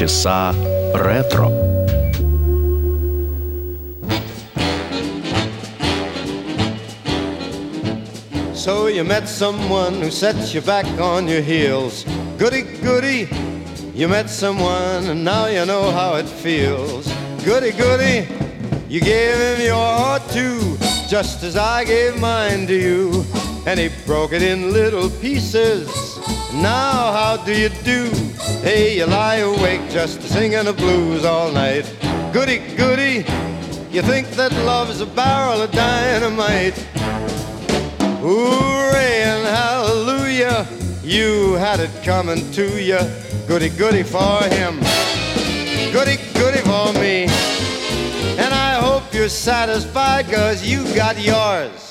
Полчаса ретро. So you met someone who set you back on your heels. Goody, goody. You met someone and now you know how it feels. Goody, goody. You gave him your heart too, just as I gave mine to you. And he broke it in little pieces. Now how do you do? Hey, you lie awake just singing the blues all night. Goody, goody. You think that love's a barrel of dynamite. Hooray and hallelujah, you had it coming to you. Goody, goody for him, goody, goody for me. And I hope you're satisfied, cause you got yours.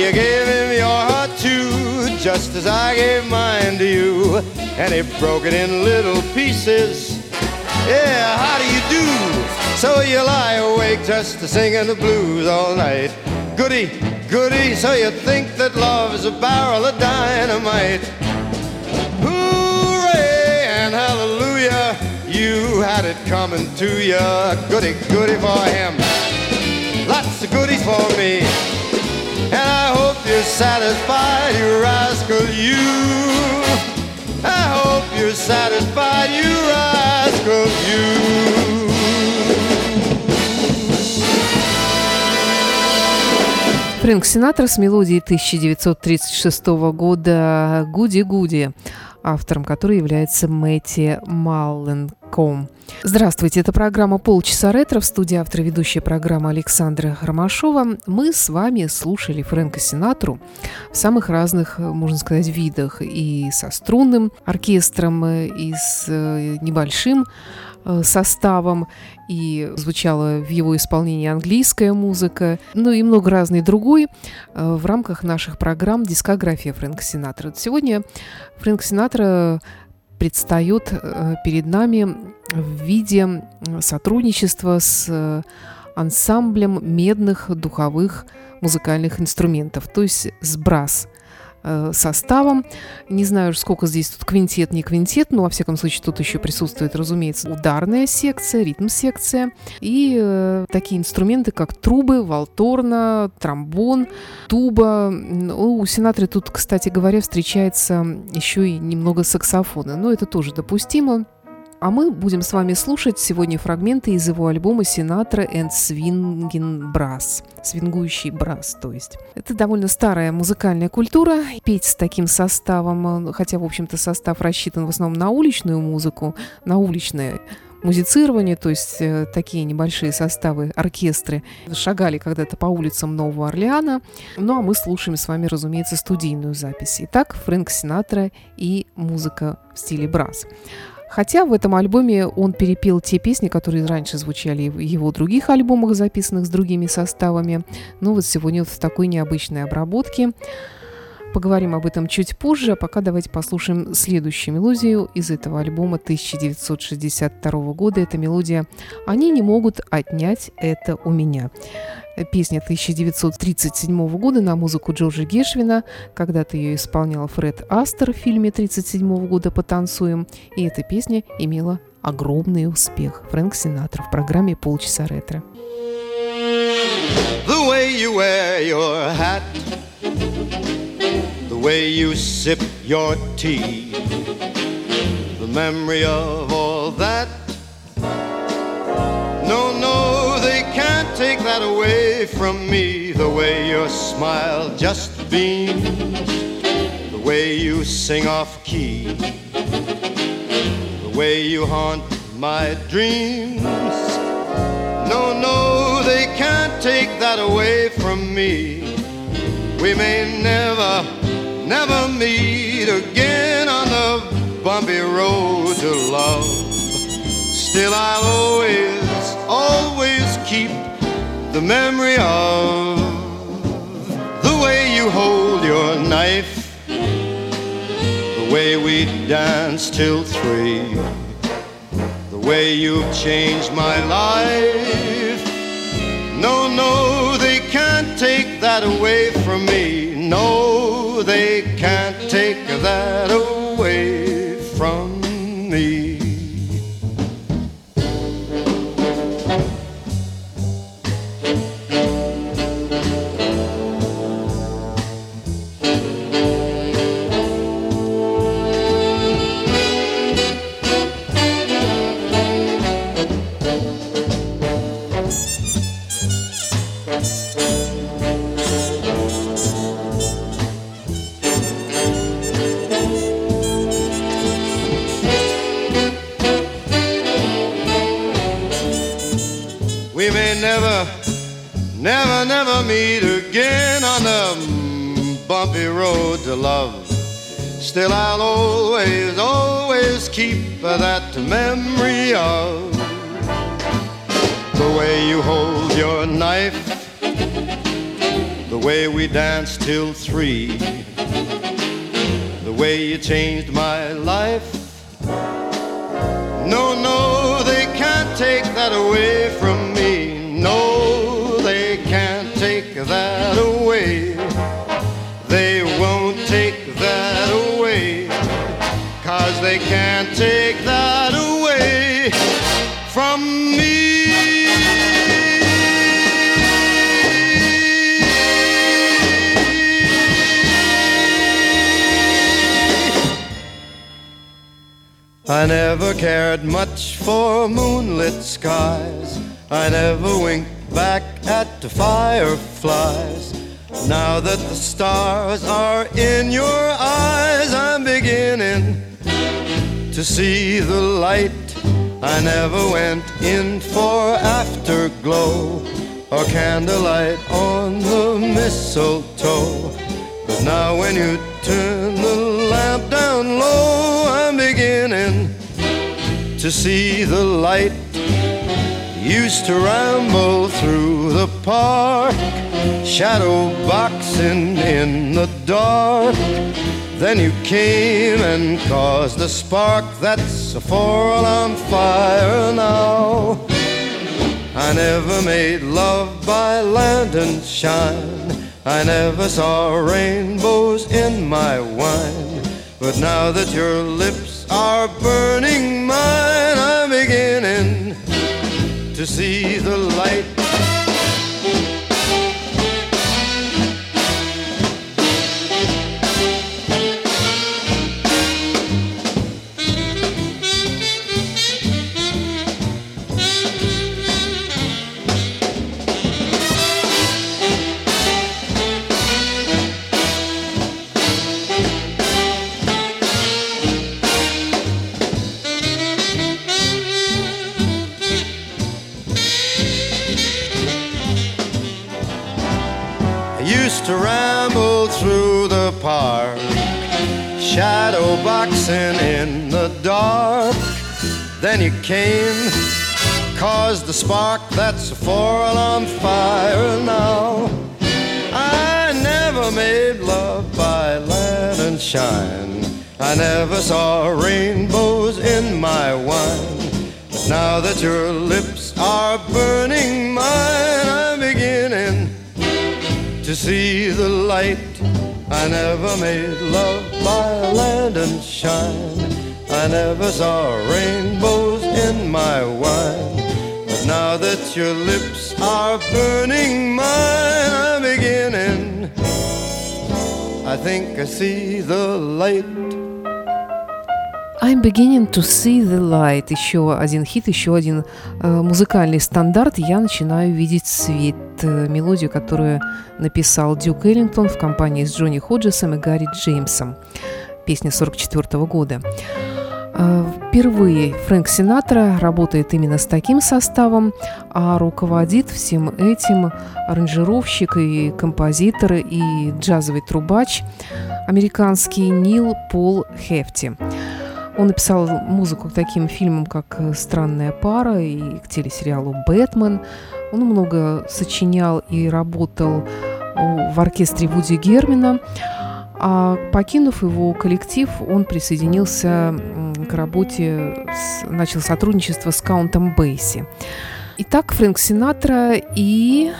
You gave him your heart too, just as I gave mine to you. And he broke it in little pieces. Yeah, how do you do? So you lie awake just to singing the blues all night. Goody, goody, so you think that love is a barrel of dynamite. Hooray and hallelujah, you had it coming to you. Goody, goody for him. Lots of goodies for me. And I hope you're satisfied, you rascal, you. I hope you're satisfied, you rascal, you. Фрэнк Синатра с мелодией 1936 года «Гуди-Гуди», автором которой является Мэтти Малленком. Здравствуйте, это программа «Полчаса ретро» в студии автора ведущая программа Александра Ромашова. Мы с вами слушали Фрэнка Синатру в самых разных, можно сказать, видах. И со струнным оркестром, и с э, небольшим э, составом, и звучала в его исполнении английская музыка, ну и много разной другой э, в рамках наших программ «Дискография Фрэнка Синатра». Сегодня Фрэнк Синатра предстает перед нами в виде сотрудничества с ансамблем медных духовых музыкальных инструментов, то есть с брас составом. Не знаю, сколько здесь тут квинтет, не квинтет, но, во всяком случае, тут еще присутствует, разумеется, ударная секция, ритм-секция и э, такие инструменты, как трубы, валторна, тромбон, туба. У Синатры тут, кстати говоря, встречается еще и немного саксофона, но это тоже допустимо. А мы будем с вами слушать сегодня фрагменты из его альбома «Синатра and Swinging Brass» – «Свингующий брас», то есть. Это довольно старая музыкальная культура, петь с таким составом, хотя, в общем-то, состав рассчитан в основном на уличную музыку, на уличное музицирование, то есть э, такие небольшие составы, оркестры шагали когда-то по улицам Нового Орлеана. Ну а мы слушаем с вами, разумеется, студийную запись. Итак, Фрэнк Синатра и музыка в стиле брас. Хотя в этом альбоме он перепел те песни, которые раньше звучали в его других альбомах, записанных с другими составами. Но вот сегодня вот в такой необычной обработке. Поговорим об этом чуть позже, а пока давайте послушаем следующую мелодию из этого альбома 1962 года. Это мелодия «Они не могут отнять это у меня». Песня 1937 года на музыку Джорджа Гешвина. Когда-то ее исполнял Фред Астер в фильме 1937 года «Потанцуем». И эта песня имела огромный успех. Фрэнк Синатра в программе «Полчаса ретро». The way you wear your hat, way you sip your tea, the memory of all that. No, no, they can't take that away from me. The way your smile just beams, the way you sing off key, the way you haunt my dreams. No, no, they can't take that away from me. We may never, never meet again on the bumpy road to love. Still, I'll always, always keep the memory of the way you hold your knife, the way we danced till three, the way you've changed my life. No, no, they can't take that away from me. No, they can't take that away never, meet again on the bumpy road to love. Still, I'll always, always keep that memory of the way you hold your knife, the way we danced till three, the way you changed my life. No, no, they can't take that away from me. That away. They won't take that away. Cause they can't take that away from me. I never cared much for moonlit skies. I never wink back at the fireflies. Now that the stars are in your eyes, I'm beginning to see the light. I never went in for afterglow or candlelight on the mistletoe. But now when you turn the lamp down low, I'm beginning to see the light. Used to ramble through the park, shadow boxing in the dark. Then you came and caused a spark that's a all on fire now. I never made love by lantern shine. I never saw rainbows in my wine. But now that your lips are burning mine, to see the light. Spark that's for all on fire now. I never made love by lantern shine. I never saw rainbows in my wine. But now that your lips are burning mine, I'm beginning to see the light. I never made love by lantern shine. I never saw rainbows in my wine. That your lips are burning mine, I'm beginning. I think I see the light. I'm beginning to see the light. Еще один хит, еще один э, музыкальный стандарт. Я начинаю видеть свет. Э, мелодию, которую написал Дюк Эллингтон в компании с Джонни Ходжесом и Гарри Джеймсом. Песня 44 года. Э, Впервые Фрэнк Синатра работает именно с таким составом, а руководит всем этим аранжировщик и композитор и джазовый трубач американский Нил Пол Хефти. Он написал музыку к таким фильмам, как «Странная пара» и к телесериалу «Бэтмен». Он много сочинял и работал в оркестре Вуди Гермина. А покинув его коллектив, он присоединился к работе, начал сотрудничество с Каунтом Бейси. Итак, Фрэнк Синатра и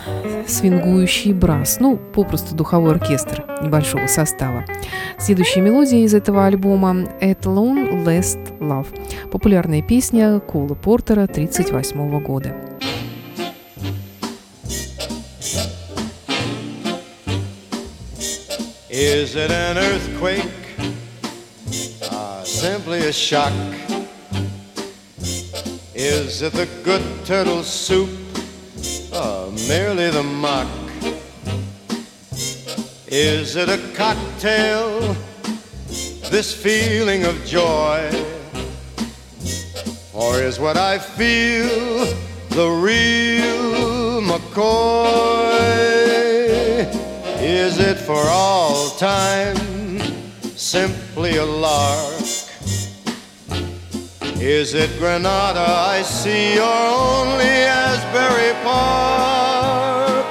свингующий брас, ну, попросту духовой оркестр небольшого состава. Следующая мелодия из этого альбома – At Long Last Love, популярная песня Кола Портера 1938 года. Is it an earthquake? Uh, simply a shock? Is it the good turtle soup? Uh, merely the mock? Is it a cocktail? This feeling of joy? Or is what I feel the real McCoy? Is it for all time simply a lark? Is it Granada I see or only Asbury Park?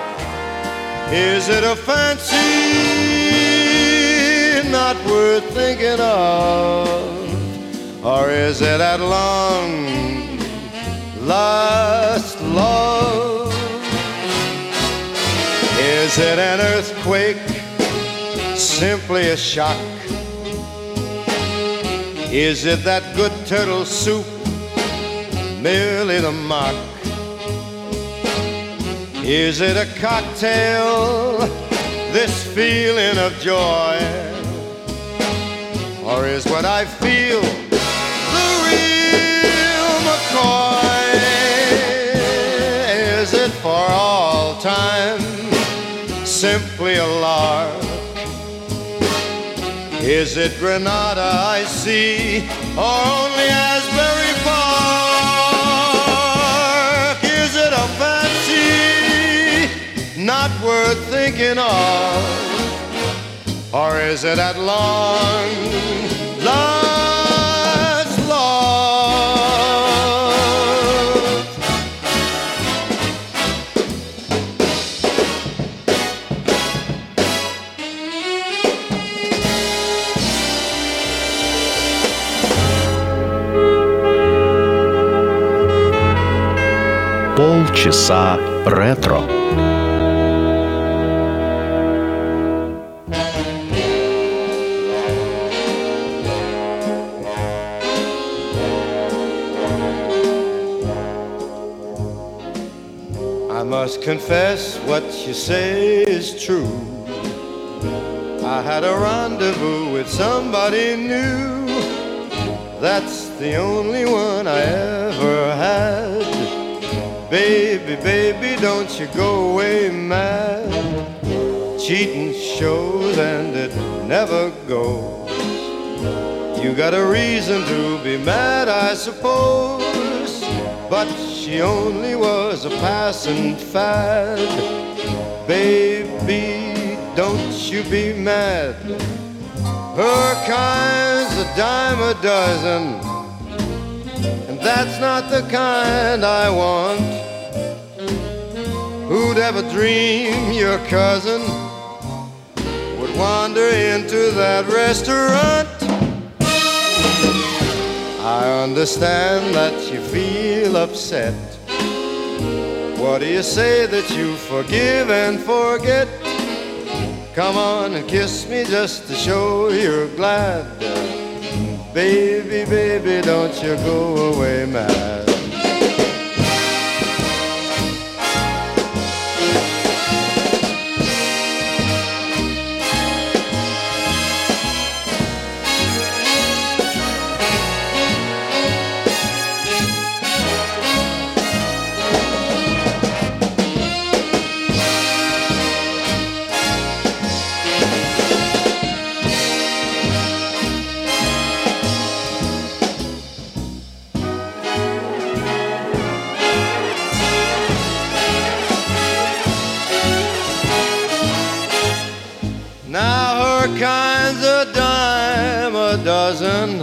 Is it a fancy not worth thinking of? Or is it at long last love? Is it an earthquake? Simply a shock? Is it that good turtle soup? Merely the mock? Is it a cocktail? This feeling of joy? Or is what I feel the real McCoy? Is it for all simply a lark? Is it Granada I see, or only Asbury Park? Is it a fancy not worth thinking of, or is it at long Полчаса ретро. I must confess what you say is true. I had a rendezvous with somebody new. That's the only one I ever had. Baby, baby, don't you go away mad. Cheating shows and it never goes. You got a reason to be mad, I suppose. But she only was a passing fad. Baby, don't you be mad. Her kind's a dime a dozen. And that's not the kind I want. Who'd ever dream your cousin would wander into that restaurant? I understand that you feel upset. What do you say that you forgive and forget? Come on and kiss me just to show you're glad. Baby, baby, don't you go away mad. A dime a dozen.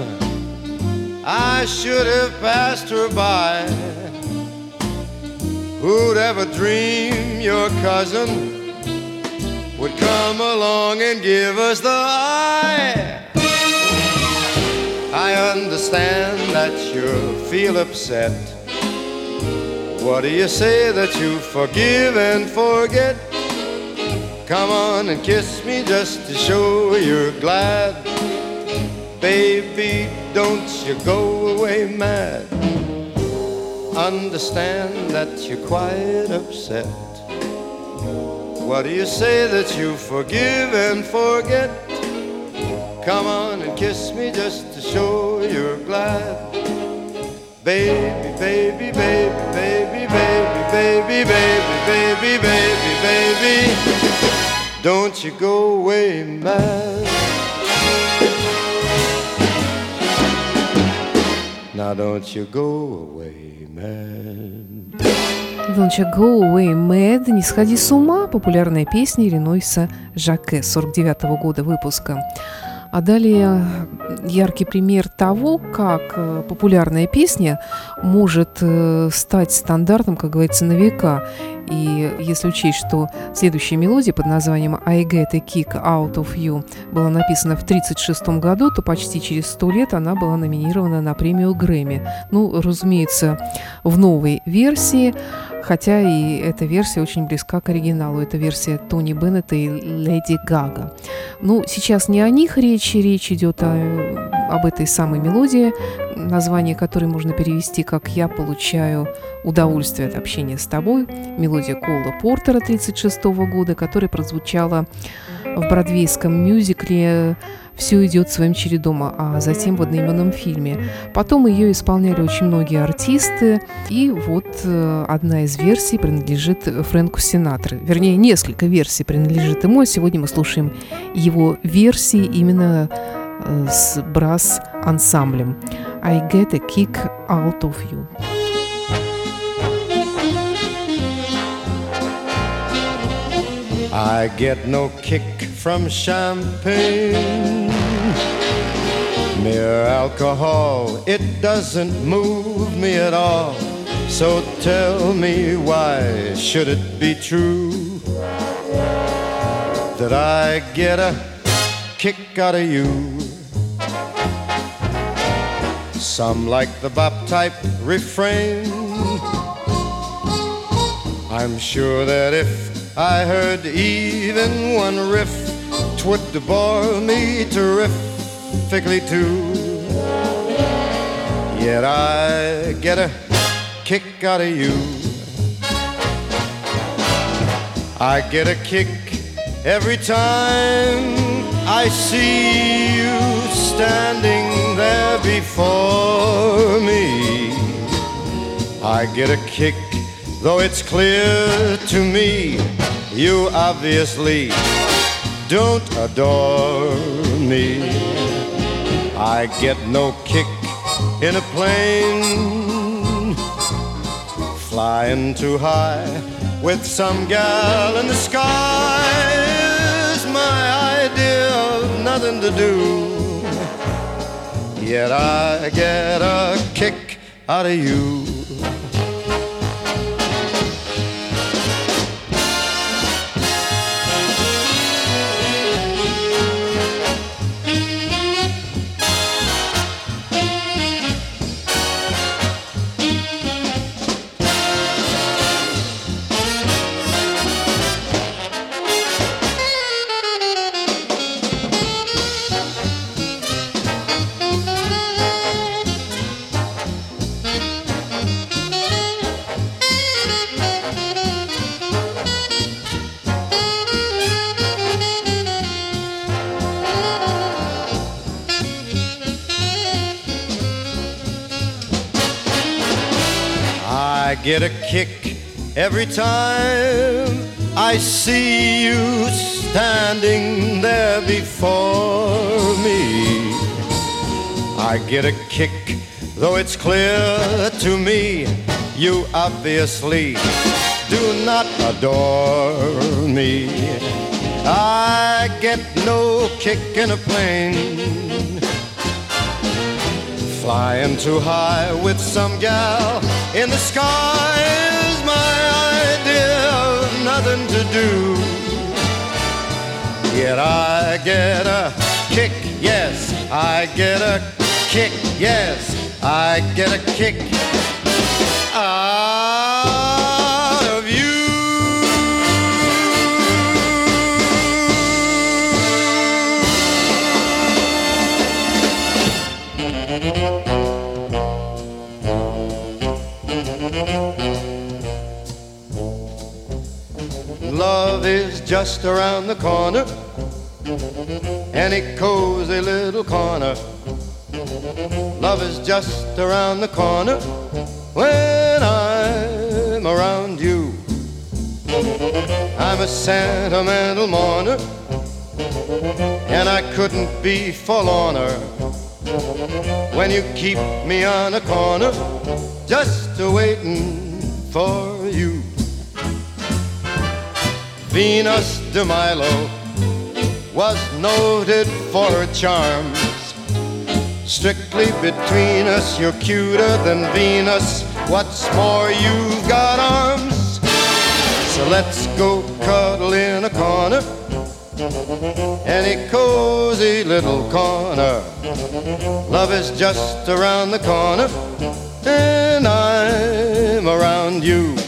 I should have passed her by. Who'd ever dream your cousin would come along and give us the eye? I understand that you feel upset. What do you say that you forgive and forget? Come on and kiss me just to show you're glad. Baby, don't you go away mad. Understand that you're quite upset. What do you say that you forgive and forget? Come on and kiss me just to show you're glad. Baby, baby, baby, baby, baby, baby, baby, baby, baby, baby, don't you go away mad. Now don't you go away mad. Don't you go away mad, не сходи с ума, популярная песня Иллинойса Жаке 49 -го года выпуска. А далее яркий пример того, как э, популярная песня может э, стать стандартом, как говорится, на века. И если учесть, что следующая мелодия под названием «I get a kick out of you» была написана в 1936 году, то почти через сто лет она была номинирована на премию Грэмми. Ну, разумеется, в новой версии – хотя и эта версия очень близка к оригиналу. Это версия Тони Беннета и Леди Гага. Ну, сейчас не о них речь, речь идет о, об этой самой мелодии, название которой можно перевести как «Я получаю удовольствие от общения с тобой». Мелодия Кола Портера 1936 года, которая прозвучала в бродвейском мюзикле все идет своим чередом, а затем в одноименном фильме. Потом ее исполняли очень многие артисты, и вот э, одна из версий принадлежит Фрэнку Синатре. Вернее, несколько версий принадлежит ему, а сегодня мы слушаем его версии именно э, с брас-ансамблем. I get a kick out of you. I get no kick from champagne. Mere alcohol, it doesn't move me at all. So tell me why should it be true that I get a kick out of you? Some like the bop type refrain. I'm sure that if I heard even one riff, twould bore me terrifically too. Yet I get a kick out of you. I get a kick every time I see you standing there before me. I get a kick Though it's clear to me you obviously don't adore me. I get no kick in a plane flying too high with some gal in the sky is my idea of nothing to do. Yet I get a kick out of you. Get a kick every time I see you standing there before me. I get a kick, though it's clear to me you obviously do not adore me. I get no kick in a plane Flying too high with some gal in the sky is my idea of nothing to do. Yet I get a kick, yes, I get a kick, yes, I get a kick. Ah. Love is just around the corner, any cozy little corner. Love is just around the corner when I'm around you. I'm a sentimental mourner, and I couldn't be forlorner when you keep me on a corner just a waiting for you. Venus de Milo was noted for her charms. Strictly between us, you're cuter than Venus. What's more, you've got arms. So let's go cuddle in a corner, any cozy little corner. Love is just around the corner, and I'm around you.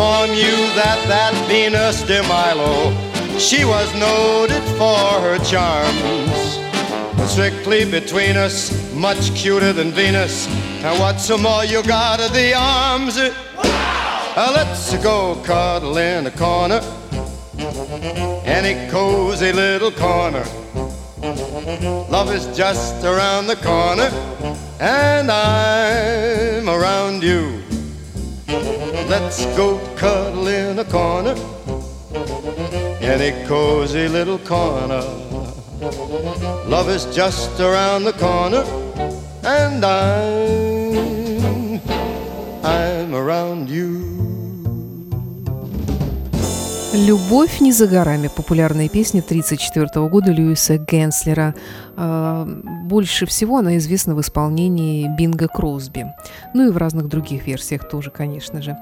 Inform you that that Venus de Milo, she was noted for her charms. Strictly between us, much cuter than Venus. And what's more, you got of the arms. Uh, let's go cuddle in a corner, any cozy little corner. Love is just around the corner, and I'm around you. Let's go cuddle in a corner, any cozy little corner. Love is just around the corner, and I'm, I'm around you. «Любовь не за горами» – популярная песня 1934 года Льюиса Генслера. А, больше всего она известна в исполнении Бинга Кросби. Ну и в разных других версиях тоже, конечно же.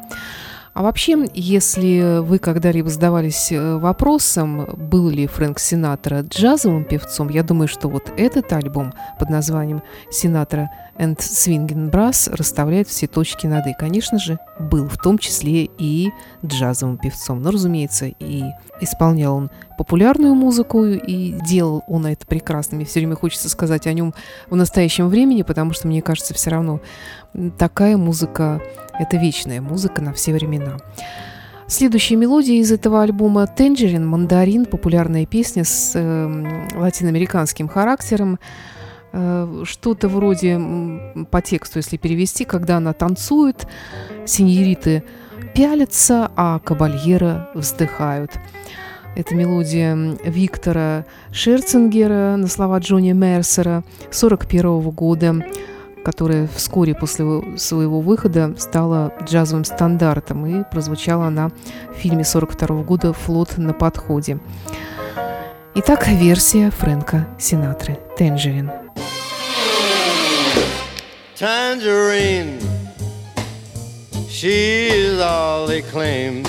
А вообще, если вы когда-либо задавались э, вопросом, был ли Фрэнк Синатра джазовым певцом, я думаю, что вот этот альбом под названием «Синатра and Swinging Brass» расставляет все точки над «и». Конечно же, был, в том числе и джазовым певцом. Но, разумеется, и исполнял он популярную музыку, и делал он это прекрасно. Мне все время хочется сказать о нем в настоящем времени, потому что, мне кажется, все равно такая музыка – это вечная музыка на все времена. Следующая мелодия из этого альбома «Tangerine», «Мандарин», популярная песня с э, латиноамериканским характером. Э, что-то вроде, по тексту, если перевести, когда она танцует, синьориты пялятся, а кабальера вздыхают. Это мелодия Виктора Шерцингера на слова Джонни Мерсера 1941 года которая вскоре после своего выхода стала джазовым стандартом, и прозвучала она в фильме 42 года «Флот на подходе». Итак, версия Фрэнка Синатры «Тенджерин». Tangerine, she is all they claim.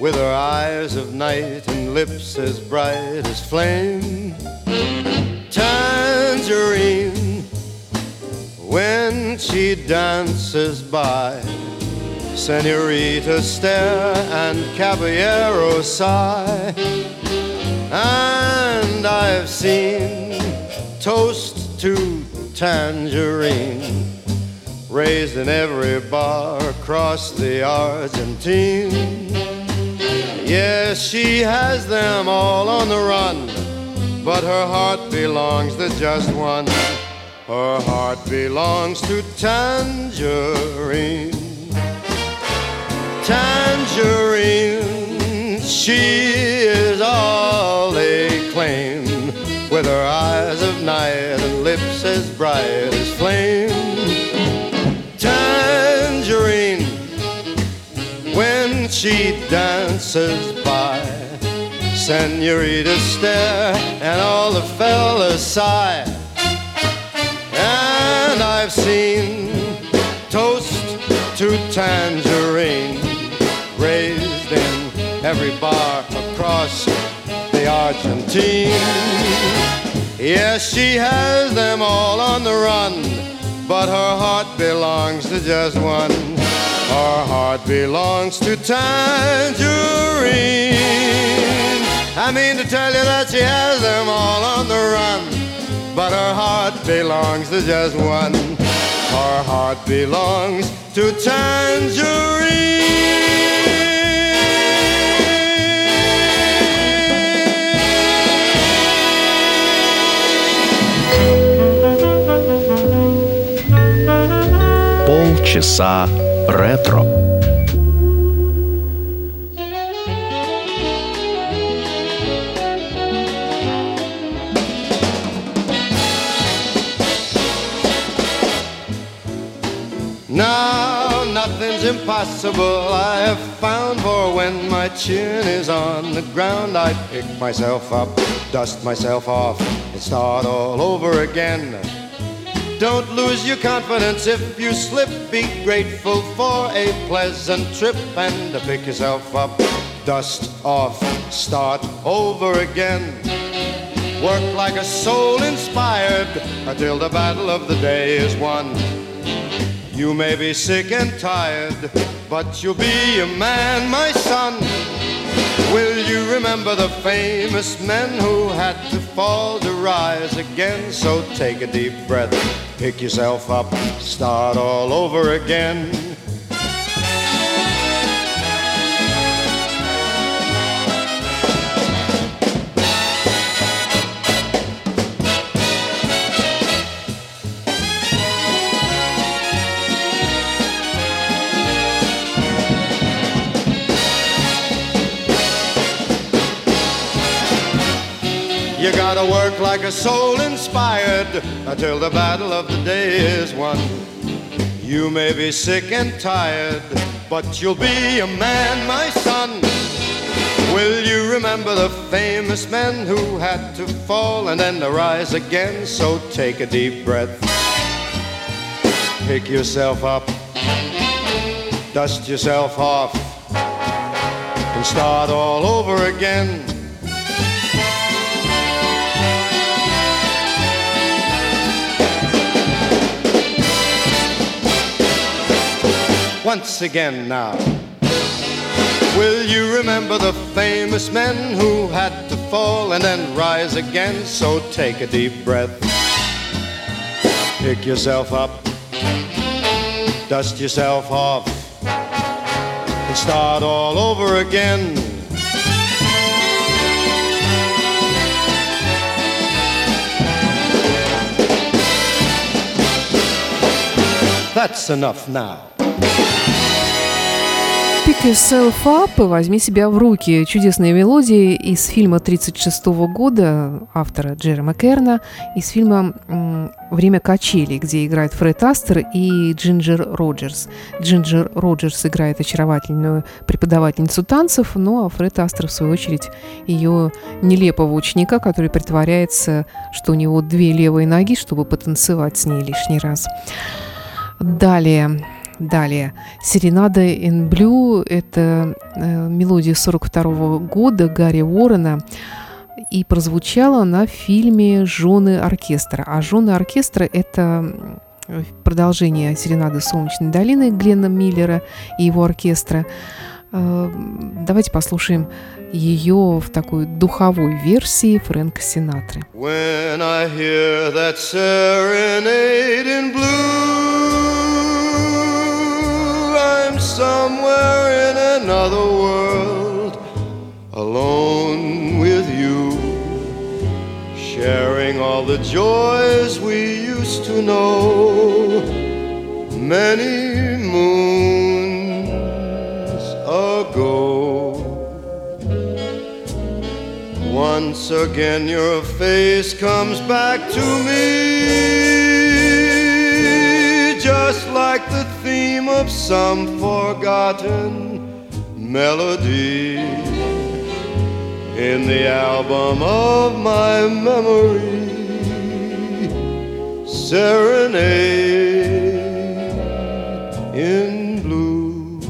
With her eyes of night and lips as bright as flame. Tangerine, when she dances by. Senorita stare and caballero sigh. And I've seen toast to tangerine raised in every bar across the Argentine. Yes, she has them all on the run, but her heart belongs to just one. Her heart belongs to Tangerine. Tangerine, she is all they claim. With her eyes of night and lips as bright as flame. Tangerine, when she dances by, senoritas stare and all the fellas sigh. I've seen to tangerine, raised in every bar across the Argentine. Yes, she has them all on the run, but her heart belongs to just one. Her heart belongs to tangerine. I mean to tell you that she has them all on the run, but her heart belongs to just one. Her heart belongs to tangerine. Полчаса ретро. Impossible I have found for when my chin is on the ground I pick myself up, dust myself off and start all over again. Don't lose your confidence if you slip. Be grateful for a pleasant trip and pick yourself up, dust off, start over again. Work like a soul inspired until the battle of the day is won. You may be sick and tired, but you'll be a man, my son. Will you remember the famous men who had to fall to rise again? So take a deep breath, pick yourself up, start all over again. You gotta work like a soul inspired uh, until the battle of the day is won. You may be sick and tired, but you'll be a man, my son. Will you remember the famous men who had to fall and then rise again? So take a deep breath, pick yourself up, dust yourself off, and start all over again. Once again now. Will you remember the famous men who had to fall and then rise again? So take a deep breath, pick yourself up, dust yourself off, and start all over again. That's enough now. Pick Yourself Up, возьми себя в руки. Чудесные мелодии из фильма 1936 года автора Джерема Керна, из фильма «Время качелей», где играет Фред Астер и Джинджер Роджерс. Джинджер Роджерс играет очаровательную преподавательницу танцев, ну а Фред Астер, в свою очередь, ее нелепого ученика, который притворяется, что у него две левые ноги, чтобы потанцевать с ней лишний раз. Далее. Далее. «Серенада in Blue» — это э, мелодия 42 года Гарри Уоррена и прозвучала на фильме «Жены оркестра». А «Жены оркестра» — это продолжение «Серенады Солнечной долины» Глена Миллера и его оркестра. Э, давайте послушаем ее в такой духовой версии Фрэнка Синатры. When I hear that serenade in blue somewhere in another world, alone with you, sharing all the joys we used to know many moons ago. Once again, your face comes back to me, just like the of some forgotten melody in the album of my memory. Serenade in blue.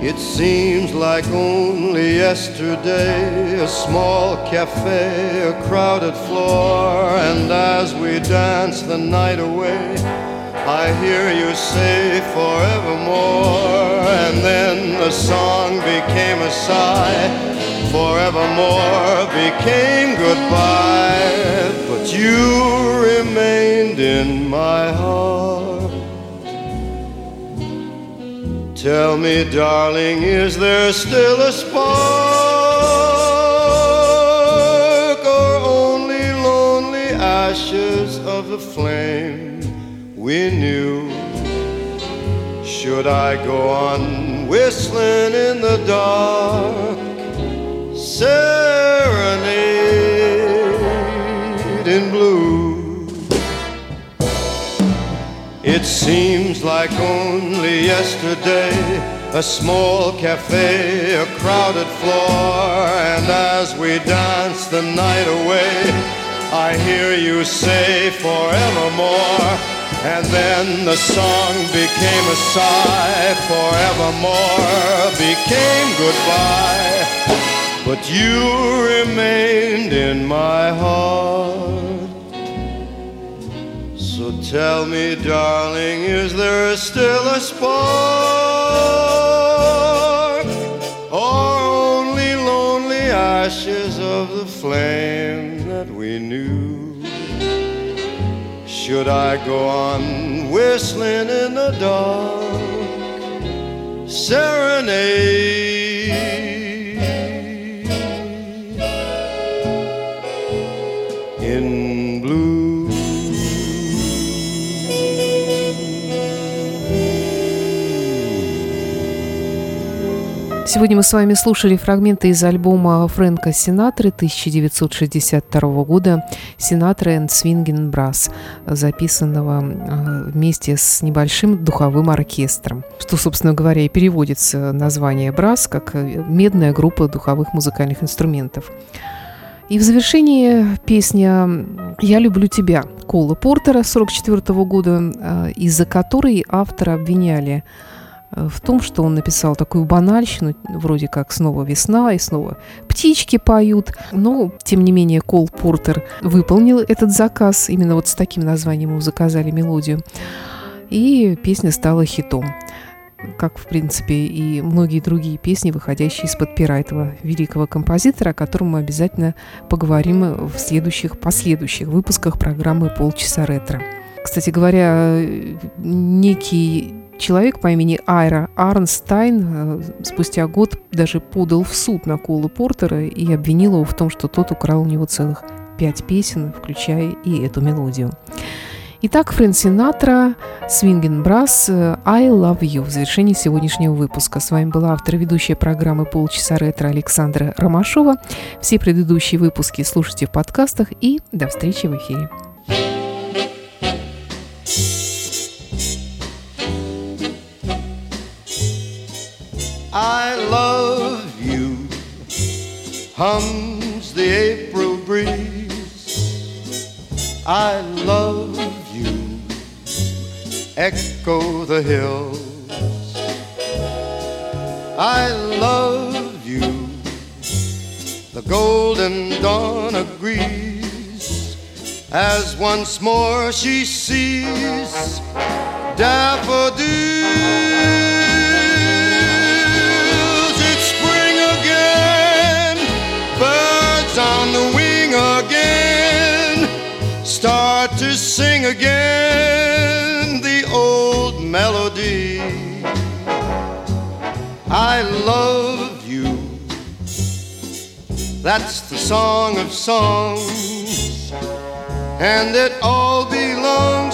It seems like only yesterday, a small cafe, a crowded floor, and as we dance the night away, I hear you say forevermore, and then the song became a sigh forevermore became goodbye, but you remained in my heart. Tell me, darling, is there still a spark or only lonely ashes of the flame we knew? Should I go on whistling in the dark? serenade in blue. It seems like only yesterday, a small cafe, a crowded floor, and as we dance the night away, I hear you say forevermore. And then the song became a sigh, forevermore became goodbye but you remained in my heart. So tell me, darling, is there still a spark, or only lonely ashes of the flame that we knew? Should I go on whistling in the dark, serenade? Сегодня мы с вами слушали фрагменты из альбома Фрэнка Синатры 1962 года «Синатра and Swingin' Brass», записанного э, вместе с небольшим духовым оркестром, что, собственно говоря, и переводится название «Брас» как э, «медная группа духовых музыкальных инструментов». И в завершении песня «Я люблю тебя» Кола Портера 1944 года, э, из-за которой автора обвиняли в том, что он написал такую банальщину, вроде как снова весна и снова птички поют. Но, тем не менее, Кол Портер выполнил этот заказ. Именно вот с таким названием ему заказали мелодию. И песня стала хитом. Как, в принципе, и многие другие песни, выходящие из-под пера этого великого композитора, о котором мы обязательно поговорим в следующих, последующих выпусках программы «Полчаса ретро». Кстати говоря, некий Человек по имени Айра Арнстайн э, спустя год даже подал в суд на Кола Портера и обвинил его в том, что тот украл у него целых пять песен, включая и эту мелодию. Итак, Фрэнк Синатра, Свинген Брас, I Love You в завершении сегодняшнего выпуска. С вами была автор и ведущая программы «Полчаса ретро» Александра Ромашова. Все предыдущие выпуски слушайте в подкастах и до встречи в эфире. I love you, hums the April breeze. I love you, echo the hills. I love you, the golden dawn agrees as once more she sees daffodils. To sing again the old melody. I love you. That's the song of songs, and it all belongs